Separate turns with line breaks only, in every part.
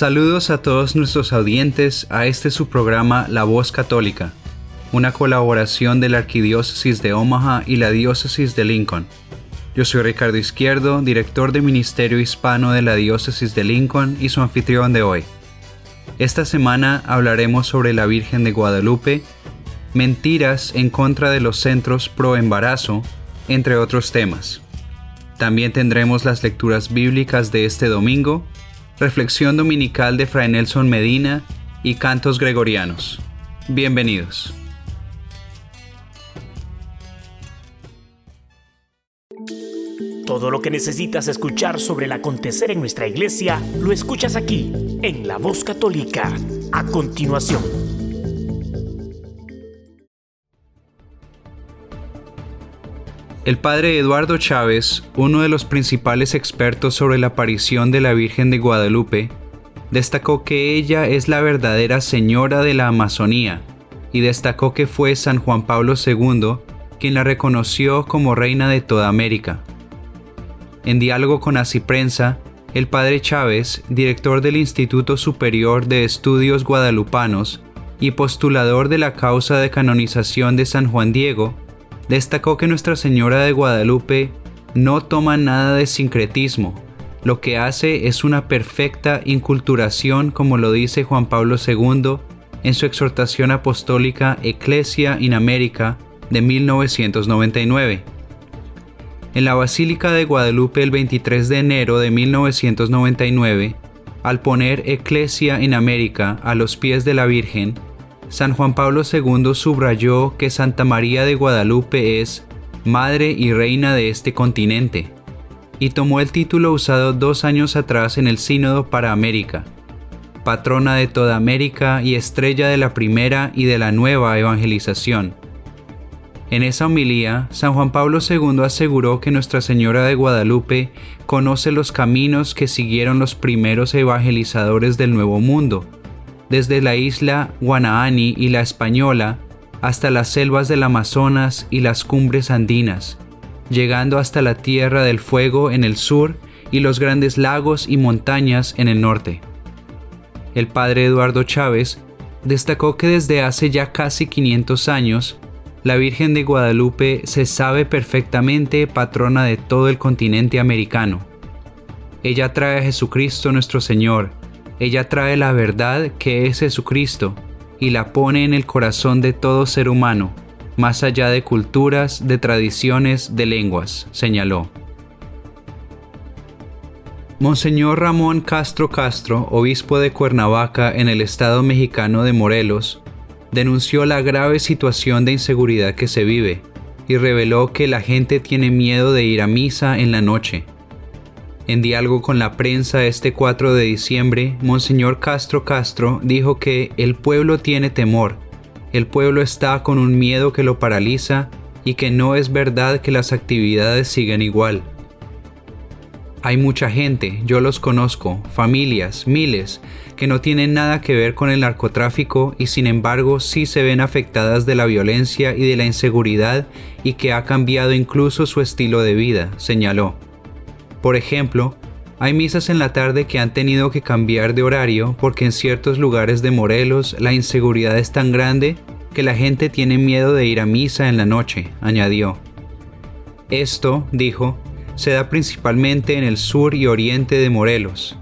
Saludos a todos nuestros audientes a este su programa La Voz Católica, una colaboración de la Arquidiócesis de Omaha y la Diócesis de Lincoln. Yo soy Ricardo Izquierdo, director de Ministerio Hispano de la Diócesis de Lincoln y su anfitrión de hoy. Esta semana hablaremos sobre la Virgen de Guadalupe, mentiras en contra de los centros pro embarazo, entre otros temas. También tendremos las lecturas bíblicas de este domingo reflexión dominical de Fray Nelson Medina y cantos gregorianos. Bienvenidos.
Todo lo que necesitas escuchar sobre el acontecer en nuestra iglesia lo escuchas aquí, en La Voz Católica, a continuación.
El padre Eduardo Chávez, uno de los principales expertos sobre la aparición de la Virgen de Guadalupe, destacó que ella es la verdadera señora de la Amazonía y destacó que fue San Juan Pablo II quien la reconoció como reina de toda América. En diálogo con Prensa, el padre Chávez, director del Instituto Superior de Estudios Guadalupanos y postulador de la causa de canonización de San Juan Diego, destacó que Nuestra Señora de Guadalupe no toma nada de sincretismo, lo que hace es una perfecta inculturación como lo dice Juan Pablo II en su exhortación apostólica Ecclesia in America de 1999. En la Basílica de Guadalupe el 23 de enero de 1999, al poner Ecclesia in America a los pies de la Virgen, San Juan Pablo II subrayó que Santa María de Guadalupe es Madre y Reina de este continente, y tomó el título usado dos años atrás en el Sínodo para América, patrona de toda América y estrella de la primera y de la nueva evangelización. En esa homilía, San Juan Pablo II aseguró que Nuestra Señora de Guadalupe conoce los caminos que siguieron los primeros evangelizadores del Nuevo Mundo, desde la isla Guanaani y la Española hasta las selvas del Amazonas y las cumbres andinas, llegando hasta la Tierra del Fuego en el sur y los grandes lagos y montañas en el norte. El padre Eduardo Chávez destacó que desde hace ya casi 500 años, la Virgen de Guadalupe se sabe perfectamente patrona de todo el continente americano. Ella trae a Jesucristo nuestro Señor, ella trae la verdad que es Jesucristo y la pone en el corazón de todo ser humano, más allá de culturas, de tradiciones, de lenguas, señaló. Monseñor Ramón Castro Castro, obispo de Cuernavaca en el estado mexicano de Morelos, denunció la grave situación de inseguridad que se vive y reveló que la gente tiene miedo de ir a misa en la noche en diálogo con la prensa este 4 de diciembre, Monseñor Castro Castro dijo que el pueblo tiene temor, el pueblo está con un miedo que lo paraliza y que no es verdad que las actividades siguen igual. Hay mucha gente, yo los conozco, familias, miles, que no tienen nada que ver con el narcotráfico y sin embargo sí se ven afectadas de la violencia y de la inseguridad y que ha cambiado incluso su estilo de vida, señaló. Por ejemplo, hay misas en la tarde que han tenido que cambiar de horario porque en ciertos lugares de Morelos la inseguridad es tan grande que la gente tiene miedo de ir a misa en la noche, añadió. Esto, dijo, se da principalmente en el sur y oriente de Morelos.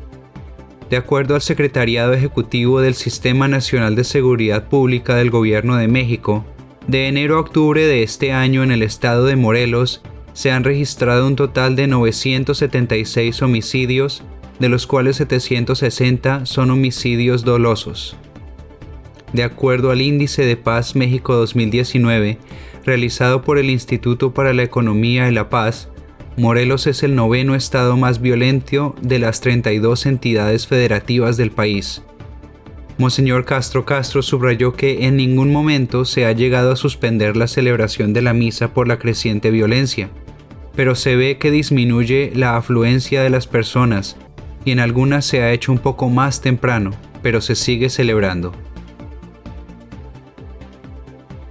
De acuerdo al Secretariado Ejecutivo del Sistema Nacional de Seguridad Pública del Gobierno de México, de enero a octubre de este año en el estado de Morelos se han registrado un total de 976 homicidios, de los cuales 760 son homicidios dolosos. De acuerdo al Índice de Paz México 2019, realizado por el Instituto para la Economía y la Paz, Morelos es el noveno estado más violento de las 32 entidades federativas del país. Monseñor Castro Castro subrayó que en ningún momento se ha llegado a suspender la celebración de la misa por la creciente violencia, pero se ve que disminuye la afluencia de las personas y en algunas se ha hecho un poco más temprano, pero se sigue celebrando.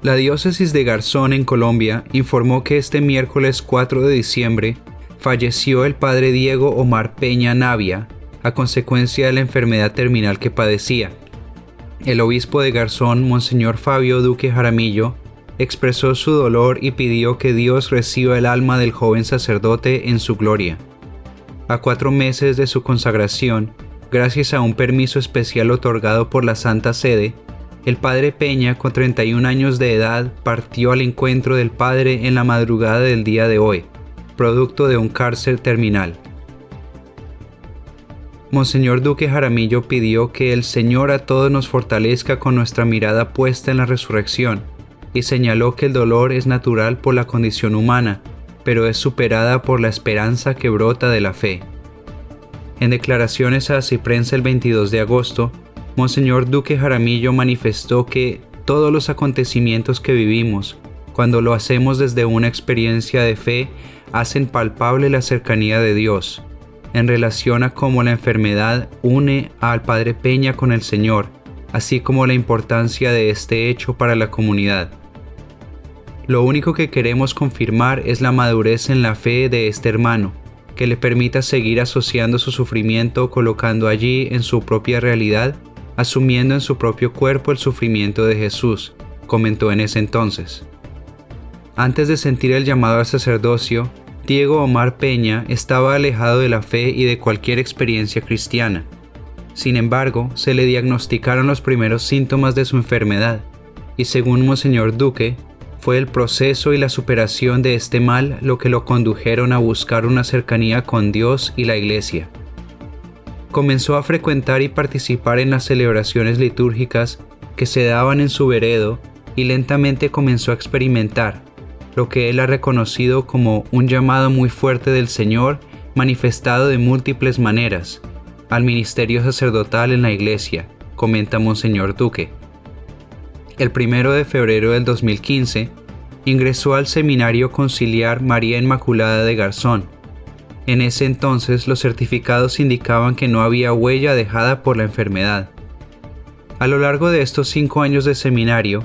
La diócesis de Garzón en Colombia informó que este miércoles 4 de diciembre falleció el padre Diego Omar Peña Navia a consecuencia de la enfermedad terminal que padecía. El obispo de Garzón, Monseñor Fabio Duque Jaramillo, expresó su dolor y pidió que Dios reciba el alma del joven sacerdote en su gloria. A cuatro meses de su consagración, gracias a un permiso especial otorgado por la Santa Sede, el padre Peña, con 31 años de edad, partió al encuentro del Padre en la madrugada del día de hoy, producto de un cárcel terminal. Monseñor Duque Jaramillo pidió que el Señor a todos nos fortalezca con nuestra mirada puesta en la resurrección, y señaló que el dolor es natural por la condición humana, pero es superada por la esperanza que brota de la fe. En declaraciones a Ciprense el 22 de agosto, Monseñor Duque Jaramillo manifestó que todos los acontecimientos que vivimos, cuando lo hacemos desde una experiencia de fe, hacen palpable la cercanía de Dios, en relación a cómo la enfermedad une al Padre Peña con el Señor, así como la importancia de este hecho para la comunidad. Lo único que queremos confirmar es la madurez en la fe de este hermano, que le permita seguir asociando su sufrimiento colocando allí en su propia realidad, asumiendo en su propio cuerpo el sufrimiento de Jesús, comentó en ese entonces. Antes de sentir el llamado al sacerdocio, Diego Omar Peña estaba alejado de la fe y de cualquier experiencia cristiana. Sin embargo, se le diagnosticaron los primeros síntomas de su enfermedad, y según Monseñor Duque, fue el proceso y la superación de este mal lo que lo condujeron a buscar una cercanía con Dios y la Iglesia. Comenzó a frecuentar y participar en las celebraciones litúrgicas que se daban en su veredo y lentamente comenzó a experimentar, lo que él ha reconocido como un llamado muy fuerte del Señor manifestado de múltiples maneras al ministerio sacerdotal en la iglesia, comenta Monseñor Duque. El primero de febrero del 2015 ingresó al Seminario Conciliar María Inmaculada de Garzón. En ese entonces los certificados indicaban que no había huella dejada por la enfermedad. A lo largo de estos cinco años de seminario,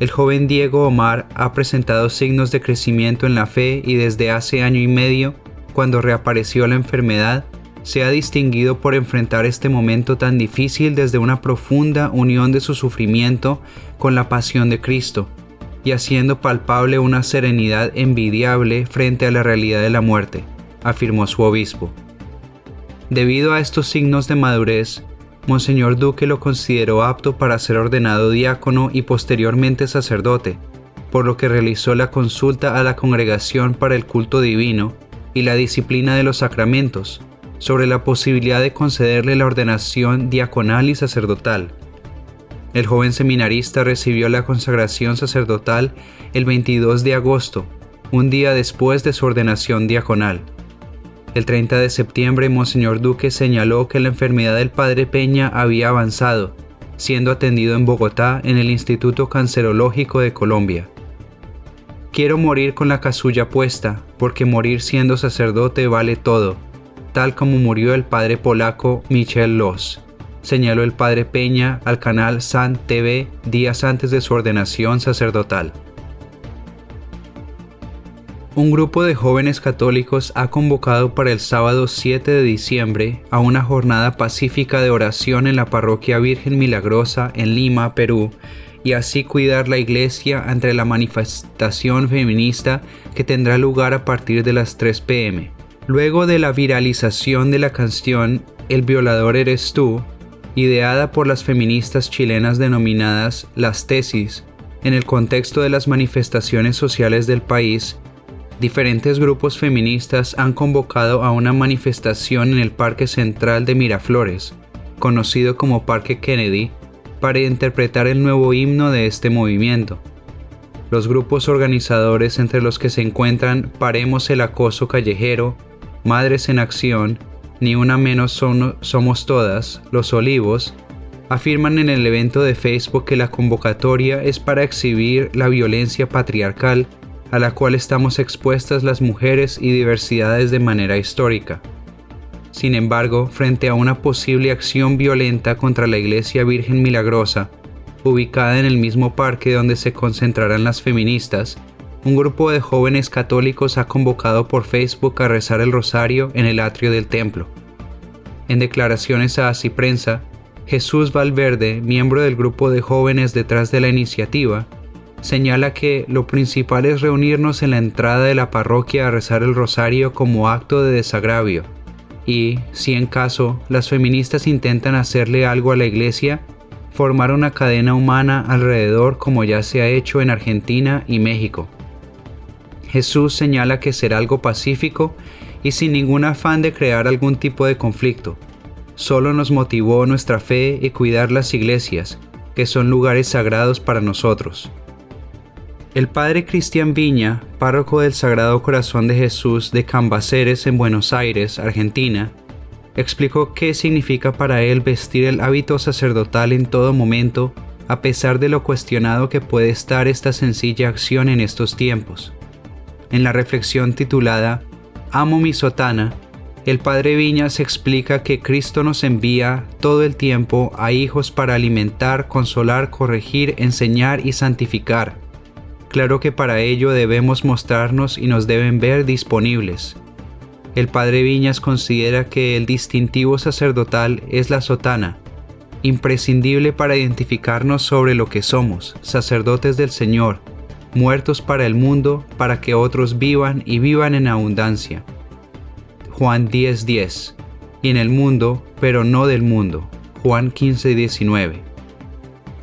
el joven Diego Omar ha presentado signos de crecimiento en la fe y desde hace año y medio, cuando reapareció la enfermedad, se ha distinguido por enfrentar este momento tan difícil desde una profunda unión de su sufrimiento con la pasión de Cristo, y haciendo palpable una serenidad envidiable frente a la realidad de la muerte, afirmó su obispo. Debido a estos signos de madurez, Monseñor Duque lo consideró apto para ser ordenado diácono y posteriormente sacerdote, por lo que realizó la consulta a la congregación para el culto divino y la disciplina de los sacramentos, sobre la posibilidad de concederle la ordenación diaconal y sacerdotal. El joven seminarista recibió la consagración sacerdotal el 22 de agosto, un día después de su ordenación diaconal. El 30 de septiembre, Monseñor Duque señaló que la enfermedad del padre Peña había avanzado, siendo atendido en Bogotá en el Instituto Cancerológico de Colombia. Quiero morir con la casulla puesta, porque morir siendo sacerdote vale todo, tal como murió el padre polaco Michel Loss, señaló el padre Peña al canal San TV días antes de su ordenación sacerdotal un grupo de jóvenes católicos ha convocado para el sábado 7 de diciembre a una jornada pacífica de oración en la parroquia Virgen Milagrosa en Lima, Perú, y así cuidar la iglesia ante la manifestación feminista que tendrá lugar a partir de las 3 pm. Luego de la viralización de la canción El violador eres tú, ideada por las feministas chilenas denominadas Las Tesis, en el contexto de las manifestaciones sociales del país, diferentes grupos feministas han convocado a una manifestación en el Parque Central de Miraflores, conocido como Parque Kennedy, para interpretar el nuevo himno de este movimiento. Los grupos organizadores entre los que se encuentran Paremos el Acoso Callejero, Madres en Acción, Ni Una Menos Somos Todas, Los Olivos, afirman en el evento de Facebook que la convocatoria es para exhibir la violencia patriarcal a la cual estamos expuestas las mujeres y diversidades de manera histórica. Sin embargo, frente a una posible acción violenta contra la Iglesia Virgen Milagrosa, ubicada en el mismo parque donde se concentrarán las feministas, un grupo de jóvenes católicos ha convocado por Facebook a rezar el rosario en el atrio del templo. En declaraciones a Así Prensa, Jesús Valverde, miembro del grupo de jóvenes detrás de la iniciativa, señala que lo principal es reunirnos en la entrada de la parroquia a rezar el rosario como acto de desagravio, y, si en caso las feministas intentan hacerle algo a la iglesia, formar una cadena humana alrededor como ya se ha hecho en Argentina y México. Jesús señala que será algo pacífico y sin ningún afán de crear algún tipo de conflicto. Solo nos motivó nuestra fe y cuidar las iglesias, que son lugares sagrados para nosotros. El padre Cristian Viña, párroco del Sagrado Corazón de Jesús de Cambaceres en Buenos Aires, Argentina, explicó qué significa para él vestir el hábito sacerdotal en todo momento, a pesar de lo cuestionado que puede estar esta sencilla acción en estos tiempos. En la reflexión titulada Amo mi sotana, el padre Viñas explica que Cristo nos envía todo el tiempo a hijos para alimentar, consolar, corregir, enseñar y santificar Claro que para ello debemos mostrarnos y nos deben ver disponibles. El padre Viñas considera que el distintivo sacerdotal es la sotana, imprescindible para identificarnos sobre lo que somos, sacerdotes del Señor, muertos para el mundo, para que otros vivan y vivan en abundancia. Juan 10:10, y en el mundo, pero no del mundo. Juan 15:19.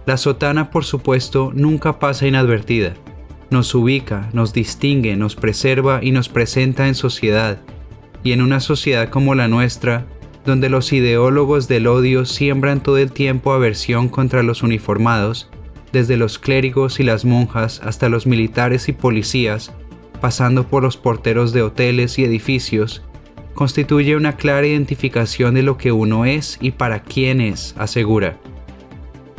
La sotana, por supuesto, nunca pasa inadvertida nos ubica, nos distingue, nos preserva y nos presenta en sociedad. Y en una sociedad como la nuestra, donde los ideólogos del odio siembran todo el tiempo aversión contra los uniformados, desde los clérigos y las monjas hasta los militares y policías, pasando por los porteros de hoteles y edificios, constituye una clara identificación de lo que uno es y para quién es, asegura.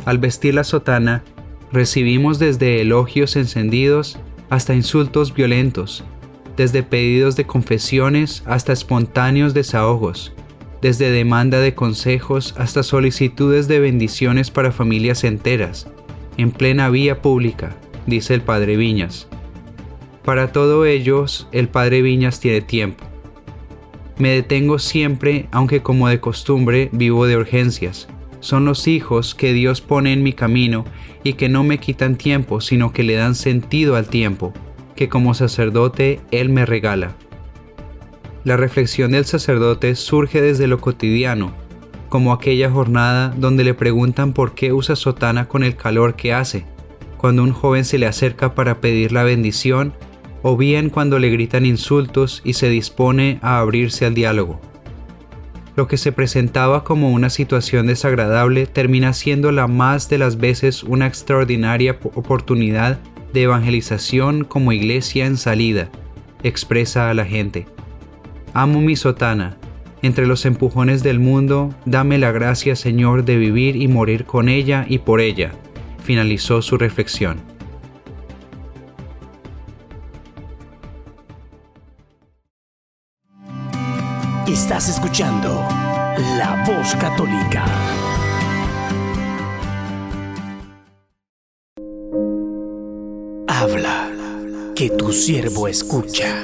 Al vestir la sotana, recibimos desde elogios encendidos hasta insultos violentos, desde pedidos de confesiones hasta espontáneos desahogos, desde demanda de consejos hasta solicitudes de bendiciones para familias enteras, en plena vía pública, dice el padre Viñas. Para todo ellos, el padre Viñas tiene tiempo. Me detengo siempre, aunque como de costumbre vivo de urgencias, son los hijos que Dios pone en mi camino y que no me quitan tiempo, sino que le dan sentido al tiempo, que como sacerdote Él me regala. La reflexión del sacerdote surge desde lo cotidiano, como aquella jornada donde le preguntan por qué usa sotana con el calor que hace, cuando un joven se le acerca para pedir la bendición, o bien cuando le gritan insultos y se dispone a abrirse al diálogo. Lo que se presentaba como una situación desagradable termina siendo la más de las veces una extraordinaria oportunidad de evangelización como iglesia en salida, expresa a la gente. Amo mi sotana. Entre los empujones del mundo, dame la gracia, Señor, de vivir y morir con ella y por ella, finalizó su reflexión.
Estás escuchando La Voz Católica. Habla, que tu siervo escucha.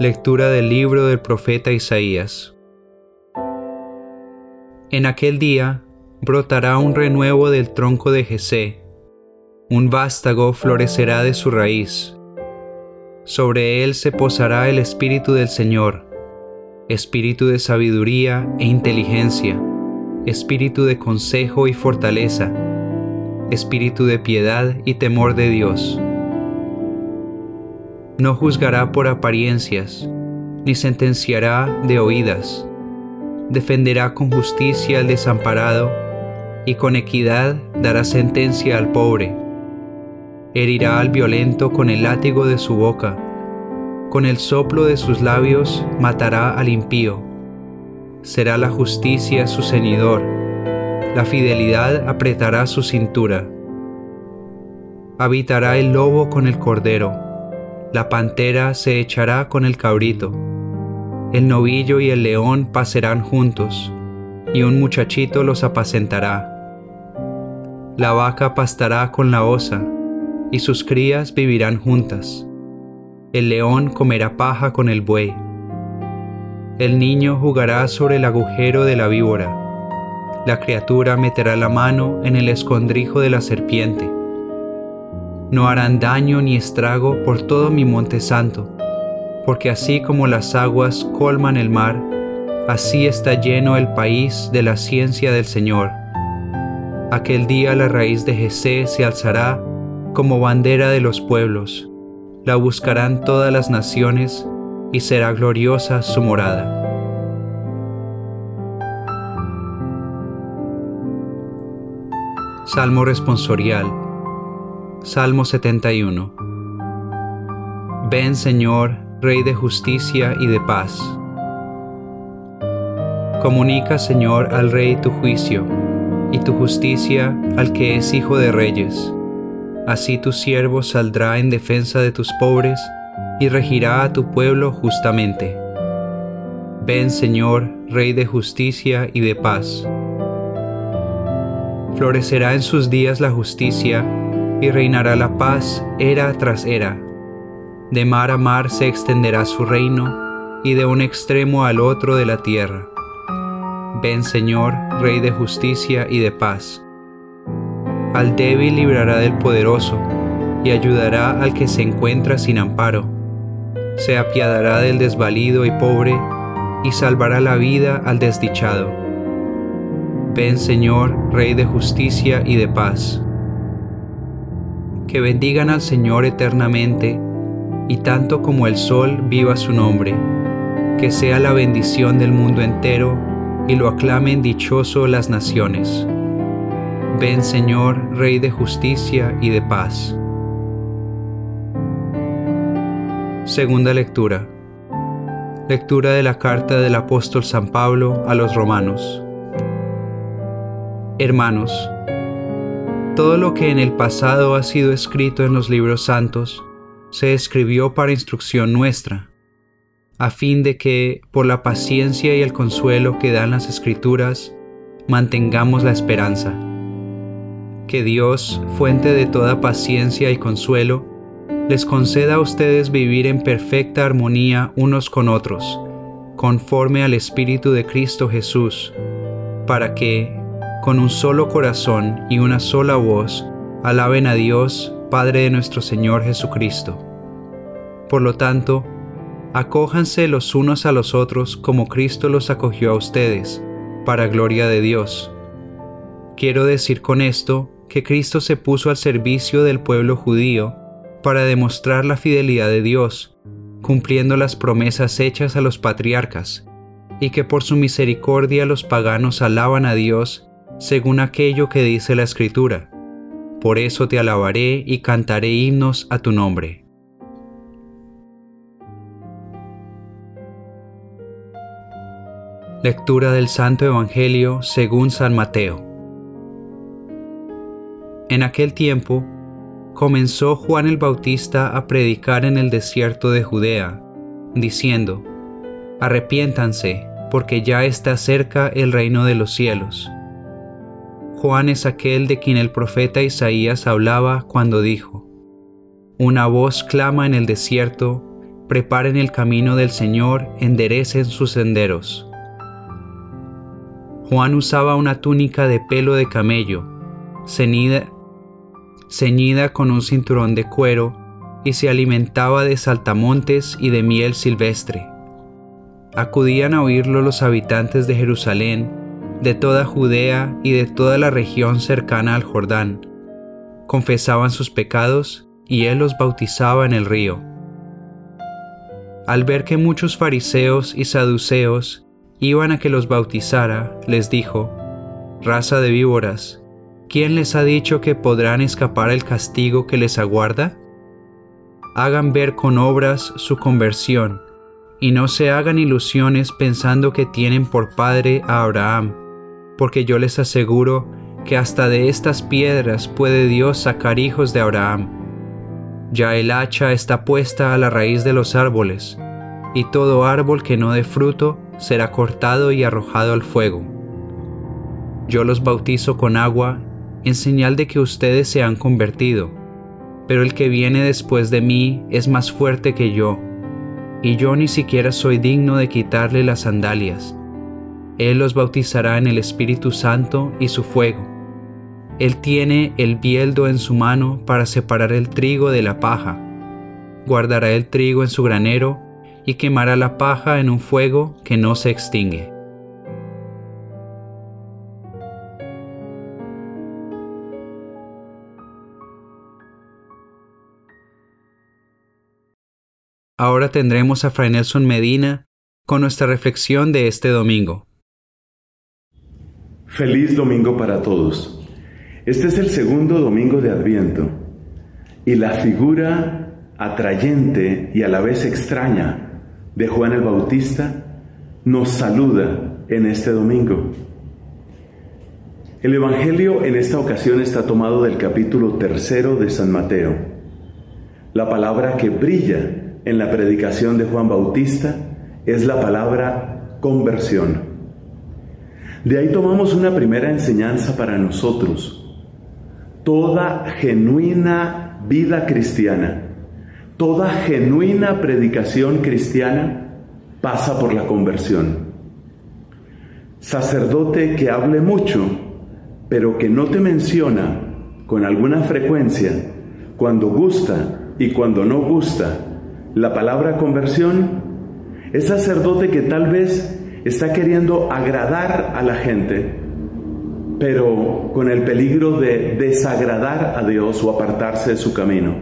Lectura del libro del profeta Isaías. En aquel día brotará un renuevo del tronco de Jesé, un vástago florecerá de su raíz. Sobre él se posará el espíritu del Señor, espíritu de sabiduría e inteligencia, espíritu de consejo y fortaleza, espíritu de piedad y temor de Dios. No juzgará por apariencias, ni sentenciará de oídas. Defenderá con justicia al desamparado, y con equidad dará sentencia al pobre. Herirá al violento con el látigo de su boca, con el soplo de sus labios matará al impío. Será la justicia su ceñidor, la fidelidad apretará su cintura. Habitará el lobo con el cordero, la pantera se echará con el cabrito, el novillo y el león pasarán juntos, y un muchachito los apacentará. La vaca pastará con la osa, y sus crías vivirán juntas el león comerá paja con el buey. El niño jugará sobre el agujero de la víbora. La criatura meterá la mano en el escondrijo de la serpiente. No harán daño ni estrago por todo mi monte santo, porque así como las aguas colman el mar, así está lleno el país de la ciencia del Señor. Aquel día la raíz de Jesé se alzará como bandera de los pueblos la buscarán todas las naciones y será gloriosa su morada. Salmo responsorial Salmo 71 Ven Señor, Rey de justicia y de paz. Comunica Señor al Rey tu juicio y tu justicia al que es hijo de reyes Así tu siervo saldrá en defensa de tus pobres y regirá a tu pueblo justamente. Ven Señor, Rey de justicia y de paz. Florecerá en sus días la justicia y reinará la paz era tras era. De mar a mar se extenderá su reino y de un extremo al otro de la tierra. Ven Señor, Rey de justicia y de paz. Al débil librará del poderoso, y ayudará al que se encuentra sin amparo. Se apiadará del desvalido y pobre, y salvará la vida al desdichado. Ven Señor, Rey de justicia y de paz. Que bendigan al Señor eternamente, y tanto como el sol viva su nombre. Que sea la bendición del mundo entero, y lo aclamen dichoso las naciones. Ven Señor, Rey de justicia y de paz. Segunda lectura. Lectura de la carta del apóstol San Pablo a los romanos. Hermanos, todo lo que en el pasado ha sido escrito en los libros santos se escribió para instrucción nuestra, a fin de que, por la paciencia y el consuelo que dan las escrituras, mantengamos la esperanza. Que Dios, fuente de toda paciencia y consuelo, les conceda a ustedes vivir en perfecta armonía unos con otros, conforme al Espíritu de Cristo Jesús, para que, con un solo corazón y una sola voz, alaben a Dios, Padre de nuestro Señor Jesucristo. Por lo tanto, acójanse los unos a los otros como Cristo los acogió a ustedes, para gloria de Dios. Quiero decir con esto que Cristo se puso al servicio del pueblo judío para demostrar la fidelidad de Dios, cumpliendo las promesas hechas a los patriarcas, y que por su misericordia los paganos alaban a Dios según aquello que dice la Escritura. Por eso te alabaré y cantaré himnos a tu nombre. Lectura del Santo Evangelio según San Mateo. En aquel tiempo, comenzó Juan el Bautista a predicar en el desierto de Judea, diciendo, Arrepiéntanse, porque ya está cerca el reino de los cielos. Juan es aquel de quien el profeta Isaías hablaba cuando dijo, Una voz clama en el desierto, preparen el camino del Señor, enderecen sus senderos. Juan usaba una túnica de pelo de camello, ceñida con un cinturón de cuero, y se alimentaba de saltamontes y de miel silvestre. Acudían a oírlo los habitantes de Jerusalén, de toda Judea y de toda la región cercana al Jordán. Confesaban sus pecados y él los bautizaba en el río. Al ver que muchos fariseos y saduceos iban a que los bautizara, les dijo, Raza de víboras, ¿quién les ha dicho que podrán escapar el castigo que les aguarda? Hagan ver con obras su conversión, y no se hagan ilusiones pensando que tienen por padre a Abraham, porque yo les aseguro que hasta de estas piedras puede Dios sacar hijos de Abraham. Ya el hacha está puesta a la raíz de los árboles, y todo árbol que no dé fruto será cortado y arrojado al fuego. Yo los bautizo con agua en señal de que ustedes se han convertido, pero el que viene después de mí es más fuerte que yo, y yo ni siquiera soy digno de quitarle las sandalias. Él los bautizará en el Espíritu Santo y su fuego. Él tiene el bieldo en su mano para separar el trigo de la paja. Guardará el trigo en su granero y quemará la paja en un fuego que no se extingue. Ahora tendremos a Fray Nelson Medina con nuestra reflexión de este domingo.
Feliz domingo para todos. Este es el segundo domingo de Adviento y la figura atrayente y a la vez extraña de Juan el Bautista nos saluda en este domingo. El Evangelio en esta ocasión está tomado del capítulo tercero de San Mateo. La palabra que brilla en la predicación de Juan Bautista es la palabra conversión. De ahí tomamos una primera enseñanza para nosotros. Toda genuina vida cristiana, toda genuina predicación cristiana pasa por la conversión. Sacerdote que hable mucho, pero que no te menciona con alguna frecuencia cuando gusta y cuando no gusta la palabra conversión, es sacerdote que tal vez está queriendo agradar a la gente, pero con el peligro de desagradar a Dios o apartarse de su camino.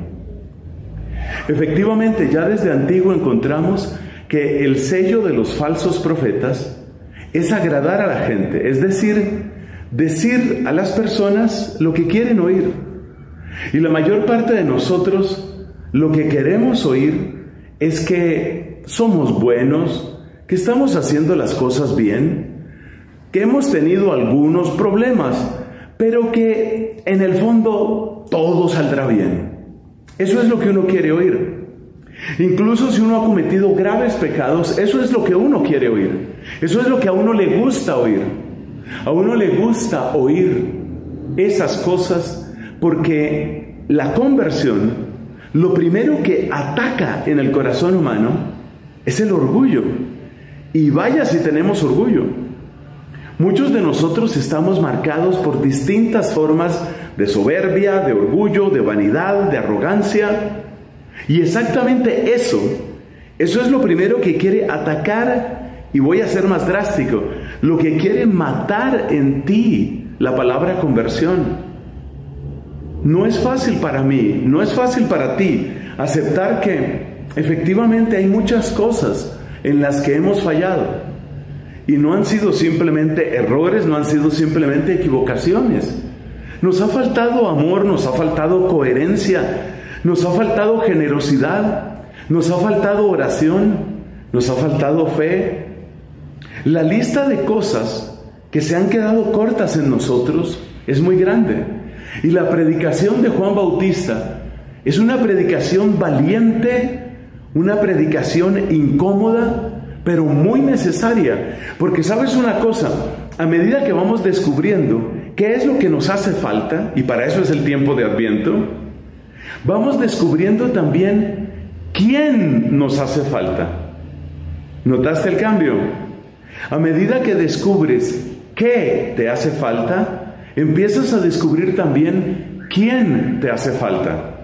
Efectivamente, ya desde antiguo encontramos que el sello de los falsos profetas es agradar a la gente, es decir, decir a las personas lo que quieren oír. Y la mayor parte de nosotros lo que queremos oír es que somos buenos, que estamos haciendo las cosas bien, que hemos tenido algunos problemas, pero que en el fondo todo saldrá bien. Eso es lo que uno quiere oír. Incluso si uno ha cometido graves pecados, eso es lo que uno quiere oír. Eso es lo que a uno le gusta oír. A uno le gusta oír esas cosas porque la conversión lo primero que ataca en el corazón humano es el orgullo. Y vaya si tenemos orgullo. Muchos de nosotros estamos marcados por distintas formas de soberbia, de orgullo, de vanidad, de arrogancia. Y exactamente eso, eso es lo primero que quiere atacar, y voy a ser más drástico, lo que quiere matar en ti la palabra conversión. No es fácil para mí, no es fácil para ti aceptar que efectivamente hay muchas cosas en las que hemos fallado. Y no han sido simplemente errores, no han sido simplemente equivocaciones. Nos ha faltado amor, nos ha faltado coherencia, nos ha faltado generosidad, nos ha faltado oración, nos ha faltado fe. La lista de cosas que se han quedado cortas en nosotros es muy grande. Y la predicación de Juan Bautista es una predicación valiente, una predicación incómoda, pero muy necesaria. Porque sabes una cosa, a medida que vamos descubriendo qué es lo que nos hace falta, y para eso es el tiempo de Adviento, vamos descubriendo también quién nos hace falta. ¿Notaste el cambio? A medida que descubres qué te hace falta, empiezas a descubrir también quién te hace falta.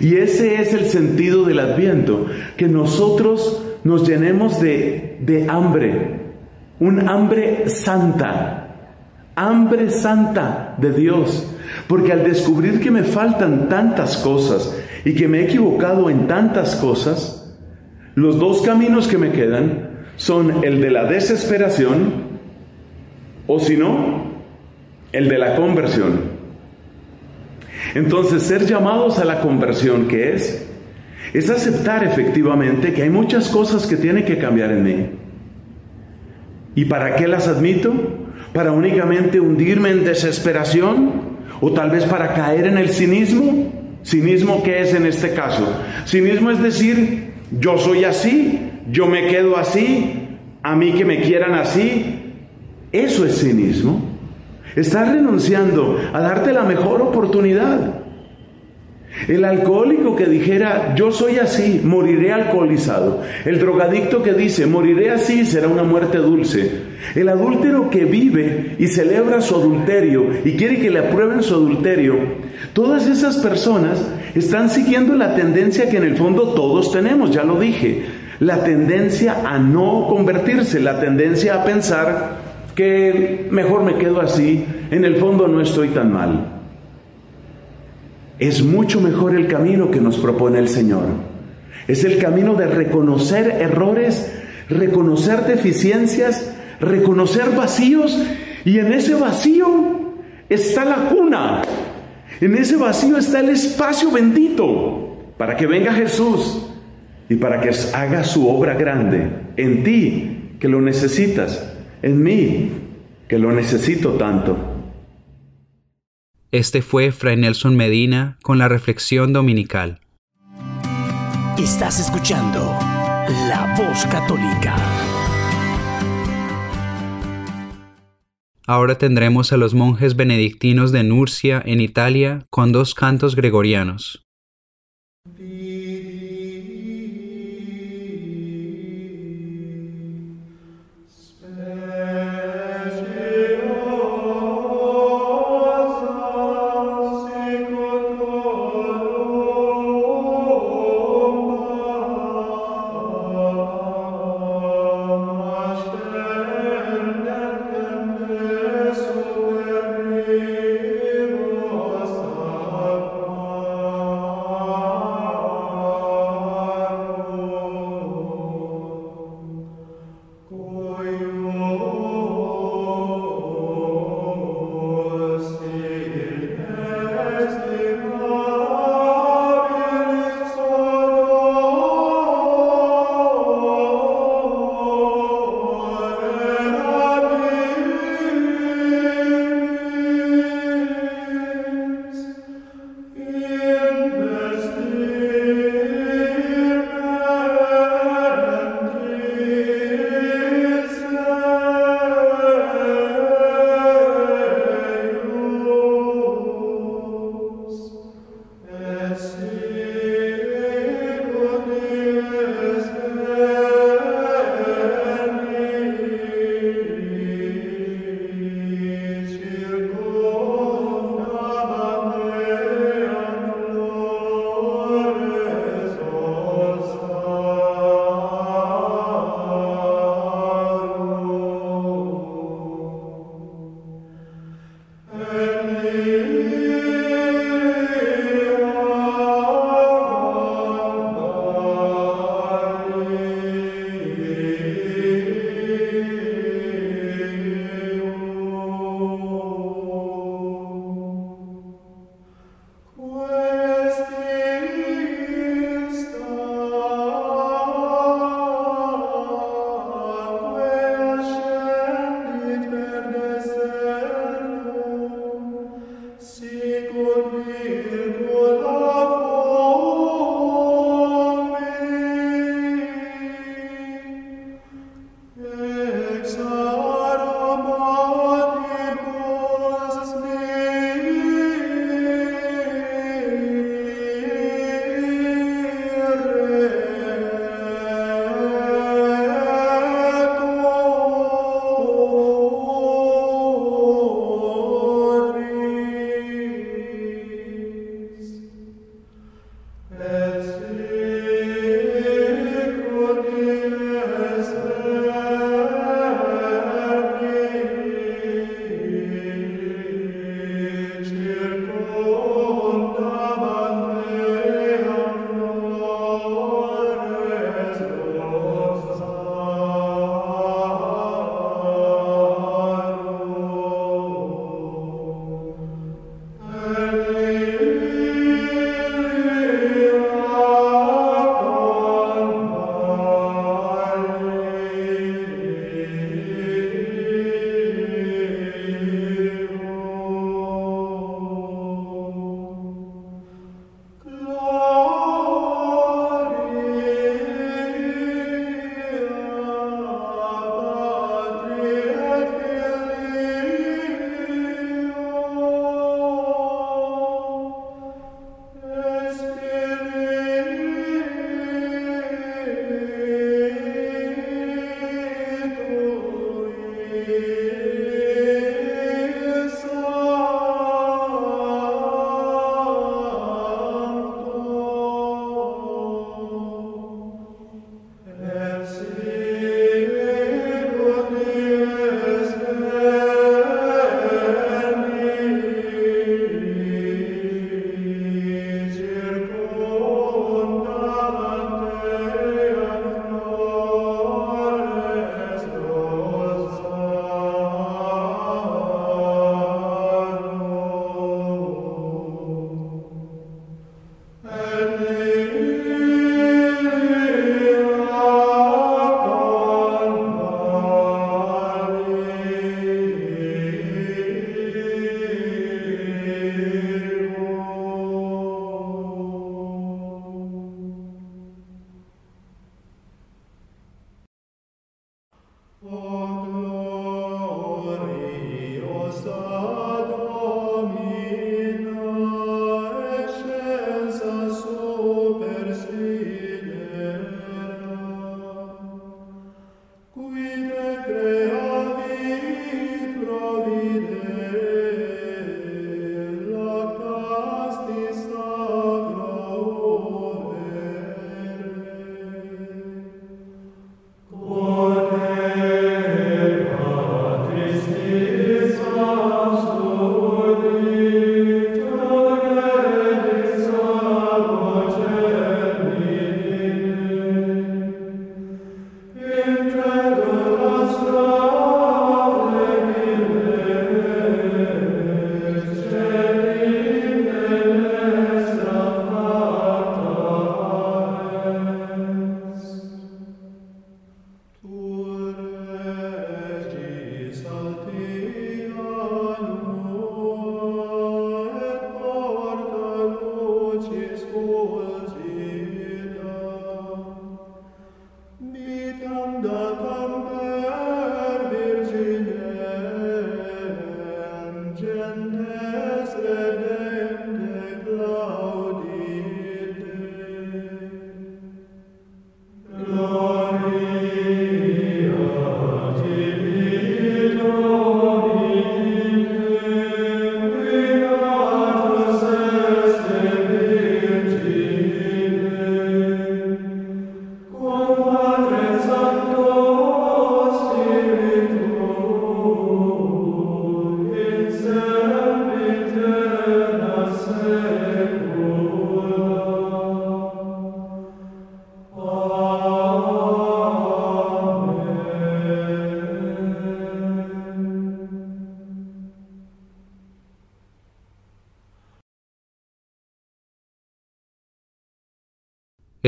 Y ese es el sentido del adviento, que nosotros nos llenemos de, de hambre, un hambre santa, hambre santa de Dios. Porque al descubrir que me faltan tantas cosas y que me he equivocado en tantas cosas, los dos caminos que me quedan son el de la desesperación o si no, el de la conversión. Entonces, ser llamados a la conversión, ¿qué es? Es aceptar efectivamente que hay muchas cosas que tienen que cambiar en mí. ¿Y para qué las admito? ¿Para únicamente hundirme en desesperación? ¿O tal vez para caer en el cinismo? ¿Cinismo qué es en este caso? Cinismo es decir, yo soy así, yo me quedo así, a mí que me quieran así. Eso es cinismo. Estás renunciando a darte la mejor oportunidad. El alcohólico que dijera, yo soy así, moriré alcoholizado. El drogadicto que dice, moriré así, será una muerte dulce. El adúltero que vive y celebra su adulterio y quiere que le aprueben su adulterio. Todas esas personas están siguiendo la tendencia que en el fondo todos tenemos, ya lo dije. La tendencia a no convertirse, la tendencia a pensar que mejor me quedo así, en el fondo no estoy tan mal. Es mucho mejor el camino que nos propone el Señor. Es el camino de reconocer errores, reconocer deficiencias, reconocer vacíos y en ese vacío está la cuna. En ese vacío está el espacio bendito para que venga Jesús y para que haga su obra grande en ti que lo necesitas en mí, que lo necesito tanto.
Este fue Fray Nelson Medina con la reflexión dominical.
Estás escuchando La Voz Católica.
Ahora tendremos a los monjes benedictinos de Nurcia en Italia con dos cantos gregorianos.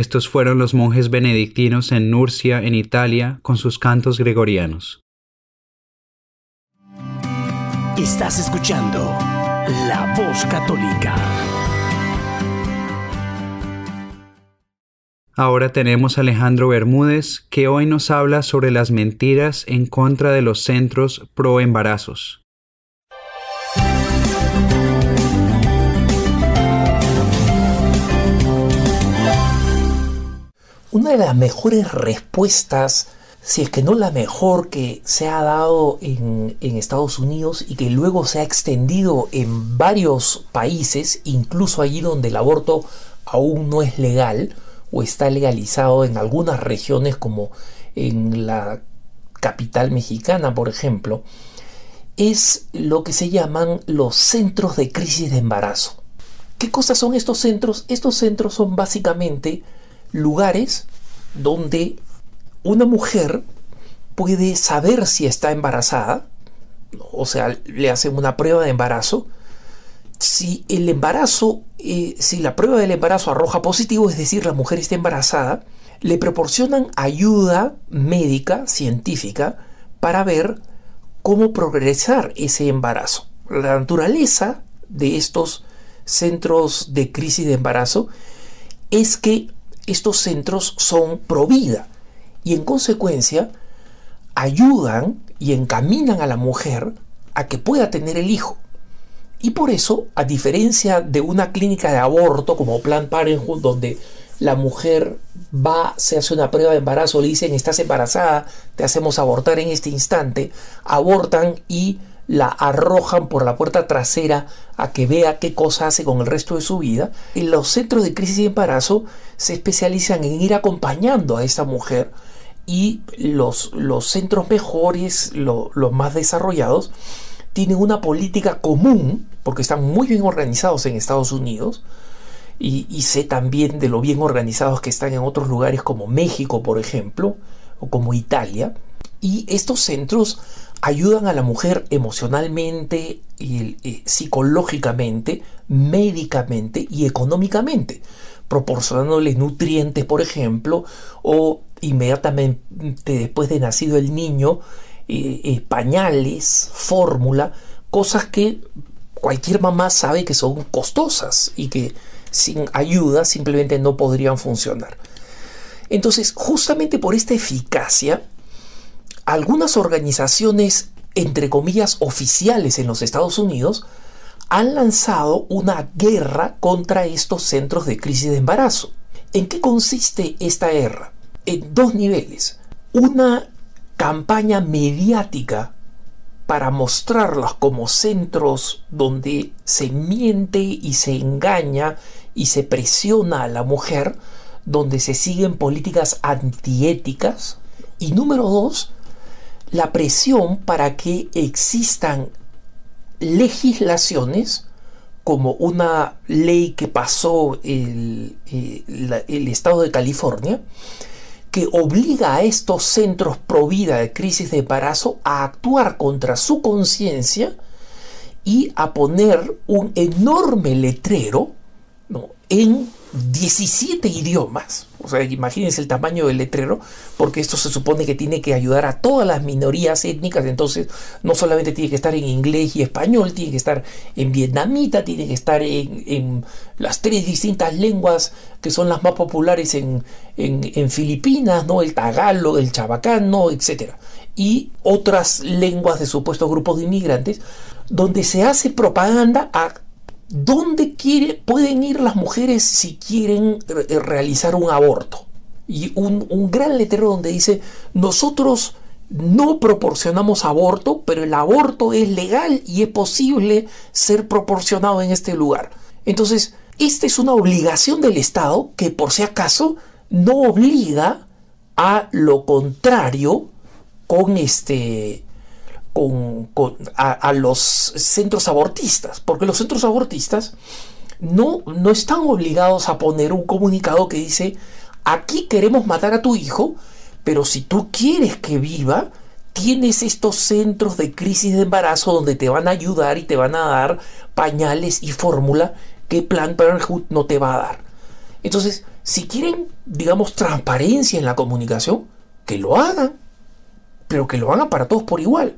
Estos fueron los monjes benedictinos en Nurcia, en Italia, con sus cantos gregorianos.
Estás escuchando La Voz Católica.
Ahora tenemos a Alejandro Bermúdez, que hoy nos habla sobre las mentiras en contra de los centros pro embarazos.
Una de las mejores respuestas, si es que no la mejor que se ha dado en, Estados Unidos y que luego se ha extendido en varios países, incluso allí donde el aborto aún no es legal o está legalizado en algunas regiones como en la capital mexicana, por ejemplo, es lo que se llaman los centros de crisis de embarazo. ¿Qué cosas son estos centros? Estos centros son básicamente lugares donde una mujer puede saber si está embarazada, o sea, le hacen una prueba de embarazo. Si el embarazo, eh, si la prueba del embarazo arroja positivo, es decir, la mujer está embarazada, le proporcionan ayuda médica, científica, para ver cómo progresar ese embarazo. La naturaleza de estos centros de crisis de embarazo es que estos centros son pro vida y en consecuencia ayudan y encaminan a la mujer a que pueda tener el hijo. Y por eso, a diferencia de una clínica de aborto como Plan Parenthood, donde la mujer va, se hace una prueba de embarazo, le dicen estás embarazada, te hacemos abortar en este instante, abortan y la arrojan por la puerta trasera a que vea qué cosa hace con el resto de su vida. En los centros de crisis de embarazo se especializan en ir acompañando a esta mujer y los, los centros mejores, los más desarrollados, tienen una política común, porque están muy bien organizados en Estados Unidos, y, y, sé también de lo bien organizados que están en otros lugares como México, por ejemplo, o como Italia. Y estos centros ayudan a la mujer emocionalmente, y, eh, psicológicamente, médicamente y económicamente, proporcionándole nutrientes, por ejemplo, o inmediatamente después de nacido el niño, eh, eh, pañales, fórmula, cosas que cualquier mamá sabe que son costosas y que sin ayuda simplemente no podrían funcionar. Entonces, justamente por esta eficacia, algunas organizaciones, entre comillas, oficiales en los Estados Unidos, han lanzado una guerra contra estos centros de crisis de embarazo. ¿En qué consiste esta guerra? En dos niveles. Una campaña mediática para mostrarlos como centros donde se miente y se engaña y se presiona a la mujer, donde se siguen políticas antiéticas. Y número dos, la presión para que existan legislaciones como una ley que pasó el, eh, el, estado de California, que obliga a estos centros pro vida de crisis de embarazo a actuar contra su conciencia y a poner un enorme letrero en 17 idiomas. O sea, imagínense el tamaño del letrero, porque esto se supone que tiene que ayudar a todas las minorías étnicas, entonces no solamente tiene que estar en inglés y español, tiene que estar en vietnamita, tiene que estar en, las tres distintas lenguas que son las más populares en, Filipinas, ¿no? El tagalo, el chabacano, etc. Y otras lenguas de supuestos grupos de inmigrantes, donde se hace propaganda a ¿Dónde pueden ir las mujeres si quieren eh, realizar un aborto? Y un, un gran letrero donde dice, nosotros no proporcionamos aborto, pero el aborto es legal y es posible ser proporcionado en este lugar. Entonces, esta es una obligación del Estado que por si acaso no obliga a lo contrario con este con, a, los centros abortistas, porque los centros abortistas no, no están obligados a poner un comunicado que dice, aquí queremos matar a tu hijo, pero si tú quieres que viva, tienes estos centros de crisis de embarazo donde te van a ayudar y te van a dar pañales y fórmula que Plan Parenthood no te va a dar. Entonces, si quieren, digamos, transparencia en la comunicación, que lo hagan, pero que lo hagan para todos por igual.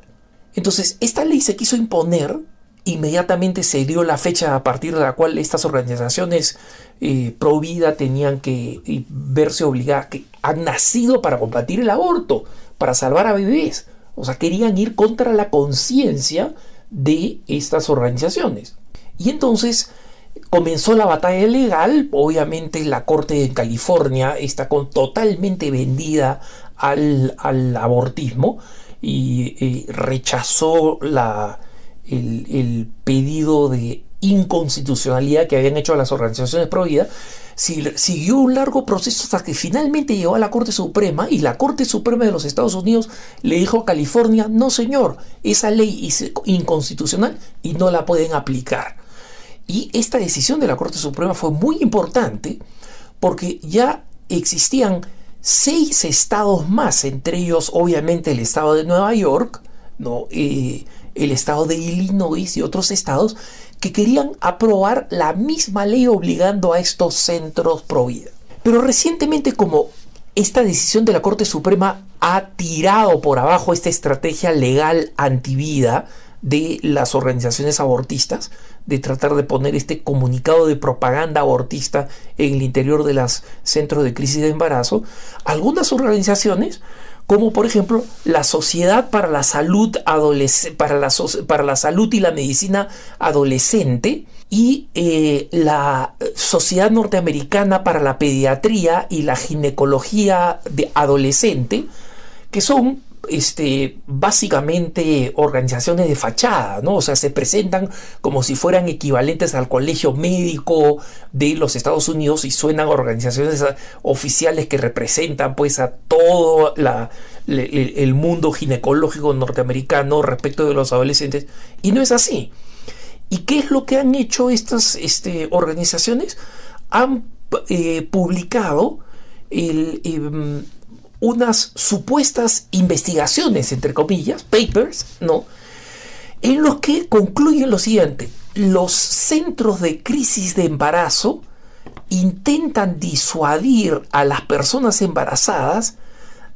Entonces, esta ley se quiso imponer, inmediatamente se dio la fecha a partir de la cual estas organizaciones eh, pro vida tenían que eh, verse obligadas, que han nacido para combatir el aborto, para salvar a bebés. O sea, querían ir contra la conciencia de estas organizaciones. Y entonces comenzó la batalla legal, obviamente la corte de California está con, totalmente vendida al, al abortismo, y, rechazó la, el, pedido de inconstitucionalidad que habían hecho las organizaciones pro vida, siguió un largo proceso hasta que finalmente llegó a la Corte Suprema y la Corte Suprema de los Estados Unidos le dijo a California, no señor, esa ley es inconstitucional y no la pueden aplicar. Y esta decisión de la Corte Suprema fue muy importante porque ya existían seis estados más, entre ellos obviamente el estado de Nueva York, ¿no? Eh, el estado de Illinois y otros estados que querían aprobar la misma ley obligando a estos centros pro vida. Pero recientemente como esta decisión de la Corte Suprema ha tirado por abajo esta estrategia legal antivida de las organizaciones abortistas, de tratar de poner este comunicado de propaganda abortista en el interior de los centros de crisis de embarazo, algunas organizaciones como por ejemplo la Sociedad para la Salud, para para la Salud y la Medicina Adolescente y eh, la Sociedad Norteamericana para la Pediatría y la Ginecología de Adolescente, que son este, básicamente organizaciones de fachada, ¿no? O sea, se presentan como si fueran equivalentes al colegio médico de los Estados Unidos y suenan organizaciones oficiales que representan pues a todo el mundo ginecológico norteamericano respecto de los adolescentes. Y no es así. ¿Y qué es lo que han hecho estas este, organizaciones? Han eh, publicado el... Em, unas supuestas investigaciones, entre comillas, papers, ¿no? En los que concluyen lo siguiente, los centros de crisis de embarazo intentan disuadir a las personas embarazadas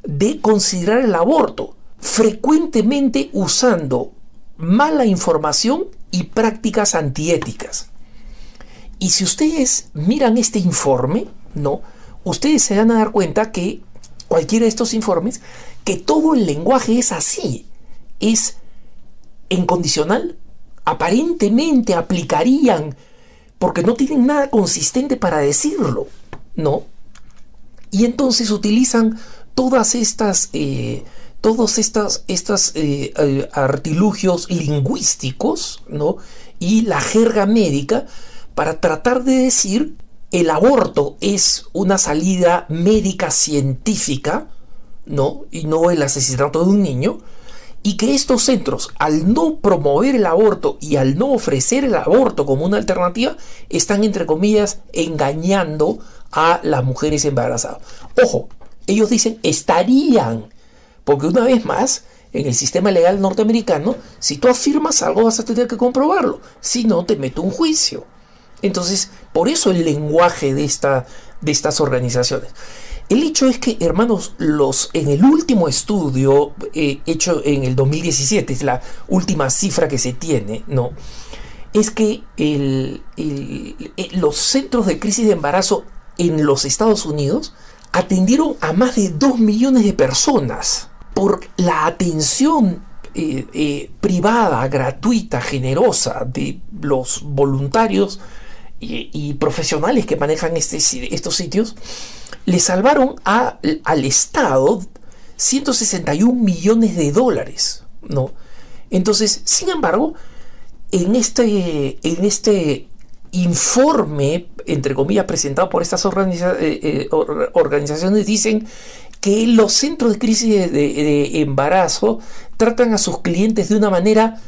de considerar el aborto, frecuentemente usando mala información y prácticas antiéticas. Y si ustedes miran este informe, ¿no? Ustedes se van a dar cuenta que cualquiera de estos informes que todo el lenguaje es así, es en condicional. Aparentemente aplicarían, porque no tienen nada consistente para decirlo, ¿no? Y entonces utilizan todas estas, eh, todos estas, estas eh, eh, artilugios lingüísticos, ¿no? Y la jerga médica para tratar de decir el aborto es una salida médica científica, ¿no? Y no el asesinato de un niño, y que estos centros, al no promover el aborto y al no ofrecer el aborto como una alternativa, están, entre comillas, engañando a las mujeres embarazadas. Ojo, ellos dicen estarían, porque una vez más, en el sistema legal norteamericano, si tú afirmas algo vas a tener que comprobarlo, si no te meto un juicio. Entonces, por eso el lenguaje de, esta, de estas organizaciones. El hecho es que, hermanos, los, en el último estudio eh, hecho en el 2017, es la última cifra que se tiene, ¿no? Es que eh, los centros de crisis de embarazo en los Estados Unidos atendieron a más de 2 millones de personas por la atención eh, privada, gratuita, generosa de los voluntarios y, profesionales que manejan este, estos sitios, le salvaron al Estado 161 millones de dólares, ¿no? Entonces, sin embargo, en este, en este informe, entre comillas, presentado por estas eh, eh, organizaciones, dicen que los centros de crisis de, embarazo tratan a sus clientes de una manera,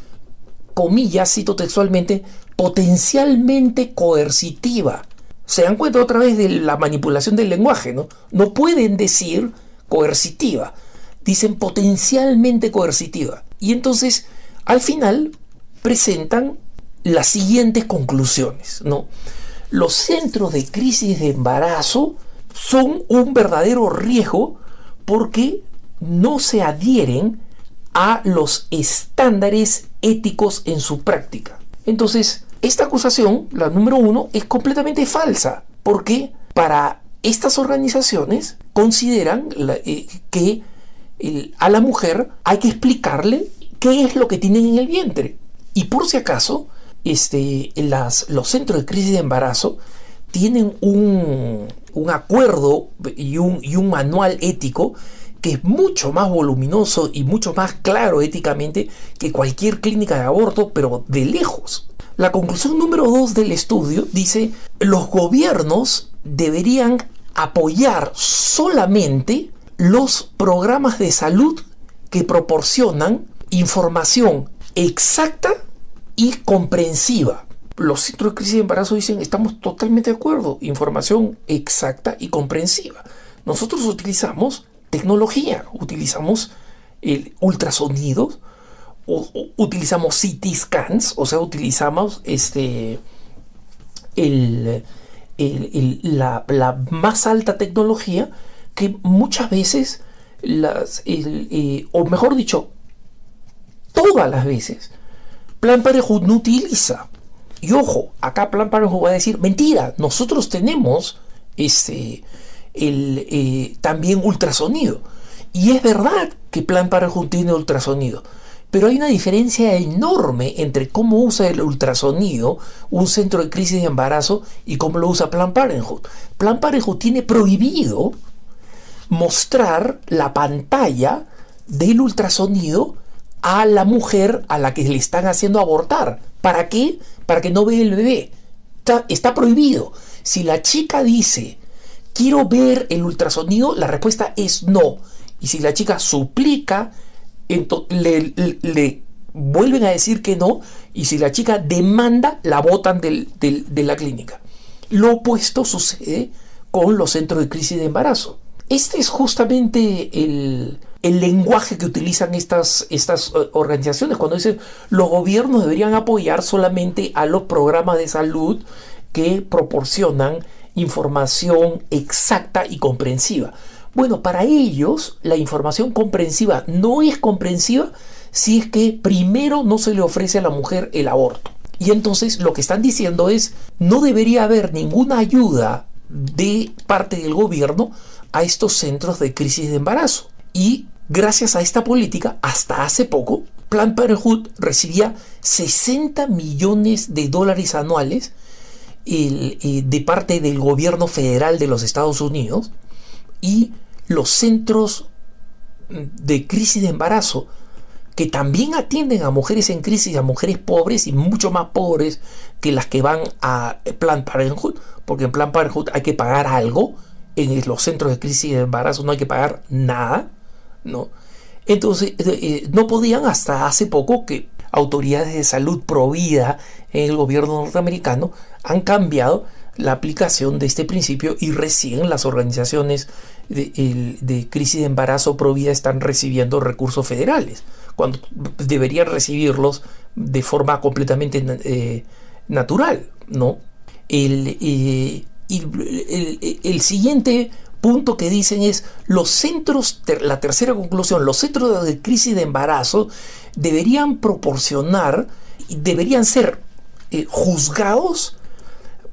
comillas, cito textualmente, potencialmente coercitiva. Se dan cuenta otra vez de la manipulación del lenguaje, ¿no? No pueden decir coercitiva, dicen potencialmente coercitiva. Y entonces, al final, presentan las siguientes conclusiones, ¿no? Los centros de crisis de embarazo son un verdadero riesgo porque no se adhieren a los estándares éticos en su práctica. Entonces, esta acusación, la número uno, es completamente falsa, porque para estas organizaciones consideran eh, que a la mujer hay que explicarle qué es lo que tienen en el vientre. Y por si acaso, este, las, los centros de crisis de embarazo tienen un, acuerdo y un, y un manual ético que es mucho más voluminoso y mucho más claro éticamente que cualquier clínica de aborto, pero de lejos. La conclusión número dos del estudio dice, los gobiernos deberían apoyar solamente los programas de salud que proporcionan información exacta y comprensiva. los centros de crisis de embarazo dicen, estamos totalmente de acuerdo, información exacta y comprensiva. Nosotros utilizamos tecnología, utilizamos el ultrasonido, utilizamos CT scans, o sea, utilizamos este, la, más alta tecnología que muchas veces, las, eh, o mejor dicho, todas las veces, Plan Parenthood no utiliza. Y ojo, acá Plan Parenthood va a decir, mentira, nosotros tenemos este, el, eh, también ultrasonido. Y es verdad que Plan Parenthood tiene ultrasonido. Pero hay una diferencia enorme entre cómo usa el ultrasonido un centro de crisis de embarazo y cómo lo usa Plan Parenthood. Plan Parenthood tiene prohibido mostrar la pantalla del ultrasonido a la mujer a la que le están haciendo abortar. ¿Para qué? Para que no vea el bebé. Está, está prohibido. Si la chica dice, quiero ver el ultrasonido, la respuesta es no. Y si la chica suplica, le, vuelven a decir que no. Y si la chica demanda, la botan de la clínica. Lo opuesto sucede con los centros de crisis de embarazo. Este es justamente el, el lenguaje que utilizan estas, estas eh, organizaciones cuando dicen los gobiernos deberían apoyar solamente a los programas de salud que proporcionan información exacta y comprensiva. Bueno, para ellos la información comprensiva no es comprensiva si es que primero no se le ofrece a la mujer el aborto. Y entonces lo que están diciendo es, no debería haber ninguna ayuda de parte del gobierno a estos centros de crisis de embarazo. Y gracias a esta política, hasta hace poco, Planned Parenthood recibía 60 millones de dólares anuales eh, de parte del gobierno federal de los Estados Unidos y los centros de crisis de embarazo que también atienden a mujeres en crisis, a mujeres pobres y mucho más pobres que las que van a Plan Parenthood, porque en Plan Parenthood hay que pagar algo, en los centros de crisis de embarazo no hay que pagar nada, ¿no? Entonces, eh, eh, no podían hasta hace poco que autoridades de salud provida en el gobierno norteamericano han cambiado la aplicación de este principio y recién las organizaciones de, crisis de embarazo provida están recibiendo recursos federales, cuando deberían recibirlos de forma completamente eh, natural, ¿no? El, el, siguiente punto que dicen es los centros, la tercera conclusión, los centros de crisis de embarazo deberían proporcionar, deberían ser eh, juzgados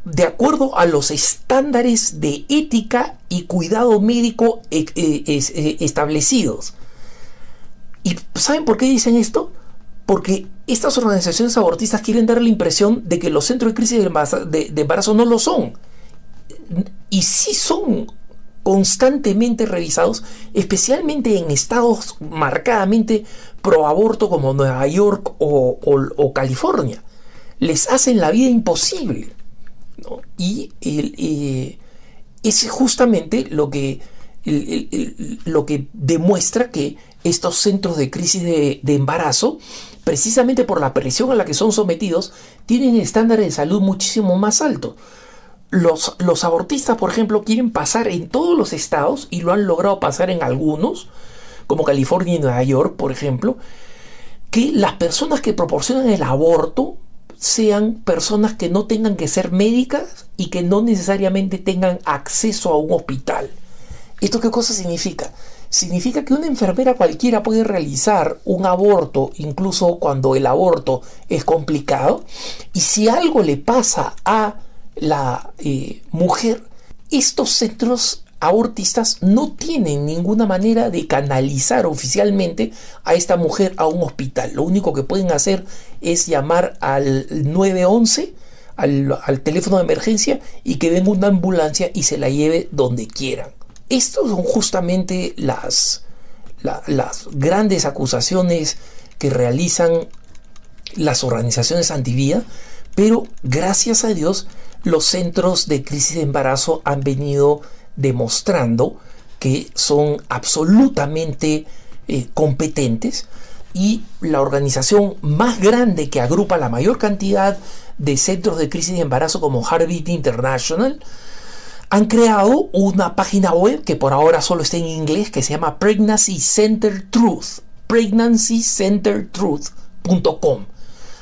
de acuerdo a los estándares de ética y cuidado médico eh, eh, establecidos. ¿Y saben por qué dicen esto? Porque estas organizaciones abortistas quieren dar la impresión de que los centros de crisis de embarazo no lo son y sí son constantemente revisados, especialmente en estados marcadamente pro aborto como Nueva York o, California. Les hacen la vida imposible. Y eh, es justamente lo que, lo que demuestra que estos centros de crisis de, de embarazo, precisamente por la presión a la que son sometidos, tienen estándares de salud muchísimo más altos. Los, abortistas, por ejemplo, quieren pasar en todos los estados y lo han logrado pasar en algunos, como California y Nueva York, por ejemplo, que las personas que proporcionan el aborto sean personas que no tengan que ser médicas y que no necesariamente tengan acceso a un hospital. ¿Esto qué cosa significa? Significa que una enfermera cualquiera puede realizar un aborto, incluso cuando el aborto es complicado, y si algo le pasa a la eh, mujer, estos centros abortistas no tienen ninguna manera de canalizar oficialmente a esta mujer a un hospital. Lo único que pueden hacer es llamar al 911, al, teléfono de emergencia, y que venga una ambulancia y se la lleve donde quieran. Estas son justamente las, las grandes acusaciones que realizan las organizaciones antivida, pero gracias a Dios los centros de crisis de embarazo han venido demostrando que son absolutamente eh, competentes y la organización más grande que agrupa la mayor cantidad de centros de crisis de embarazo como Heartbeat International han creado una página web que por ahora solo está en inglés que se llama Pregnancy Center Truth, pregnancycentertruth.com,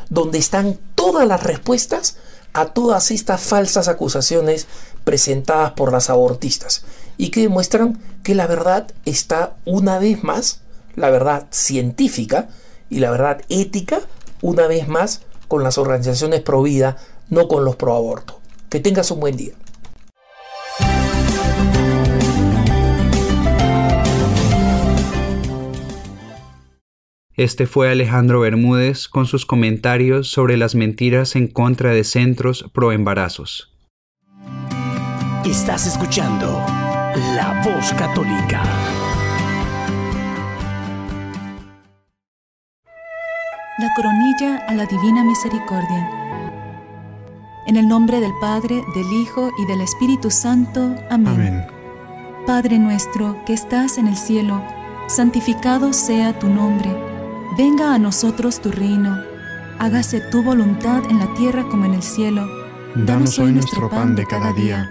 donde están todas las respuestas a todas estas falsas acusaciones presentadas por las abortistas y que demuestran que la verdad está una vez más, la verdad científica y la verdad ética, una vez más con las organizaciones pro vida, no con los pro aborto. Que tengas un buen día.
Este fue Alejandro Bermúdez con sus comentarios sobre las mentiras en contra de centros pro embarazos.
Estás escuchando La Voz Católica.
La coronilla a la Divina Misericordia. En el nombre del Padre, del Hijo y del Espíritu Santo. Amén. Amén. Padre nuestro que estás en el cielo, santificado sea tu nombre Venga a nosotros tu reino, hágase tu voluntad en la tierra como en el cielo.
Danos hoy nuestro pan de cada día,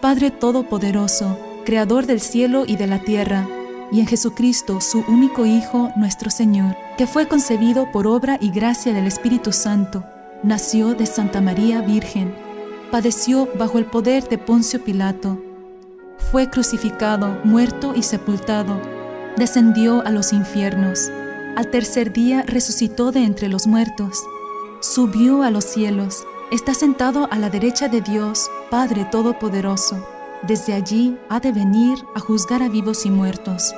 Padre Todopoderoso, Creador del cielo y de la tierra, y en Jesucristo, su único Hijo, nuestro Señor, que fue concebido por obra y gracia del Espíritu Santo, nació de Santa María Virgen, padeció bajo el poder de Poncio Pilato, fue crucificado, muerto y sepultado descendió a los infiernos, al tercer día resucitó de entre los muertos, subió a los cielos, está sentado a la derecha de Dios, Padre Todopoderoso. Desde allí ha de venir a juzgar a vivos y muertos.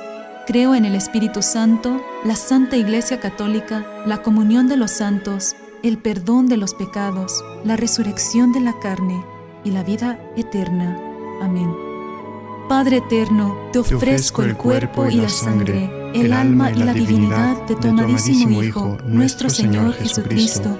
Creo en el Espíritu Santo, la Santa Iglesia Católica, la comunión de los santos, el perdón de los pecados, la resurrección de la carne y la vida eterna. Amén. Padre eterno, te ofrezco el cuerpo y la sangre, el alma y la divinidad de tu amadísimo Hijo, nuestro Señor Jesucristo,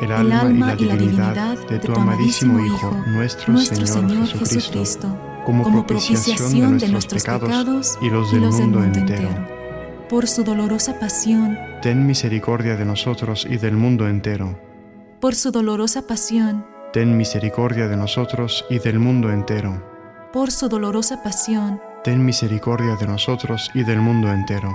el alma y la divinidad de tu amadísimo Hijo, nuestro Señor Jesucristo, como propiciación de nuestros pecados y los del mundo entero.
Por su dolorosa pasión,
ten misericordia de nosotros y del mundo entero.
Por su dolorosa pasión,
ten misericordia de nosotros y del mundo entero
por su dolorosa pasión,
ten misericordia de nosotros y del mundo entero.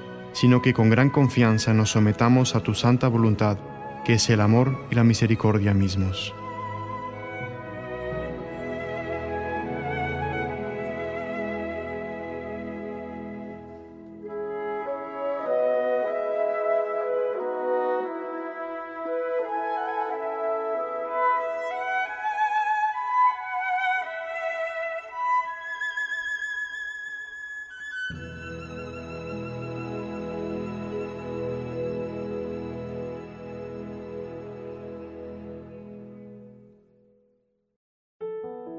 sino que con gran confianza nos sometamos a tu santa voluntad, que es el amor y la misericordia mismos.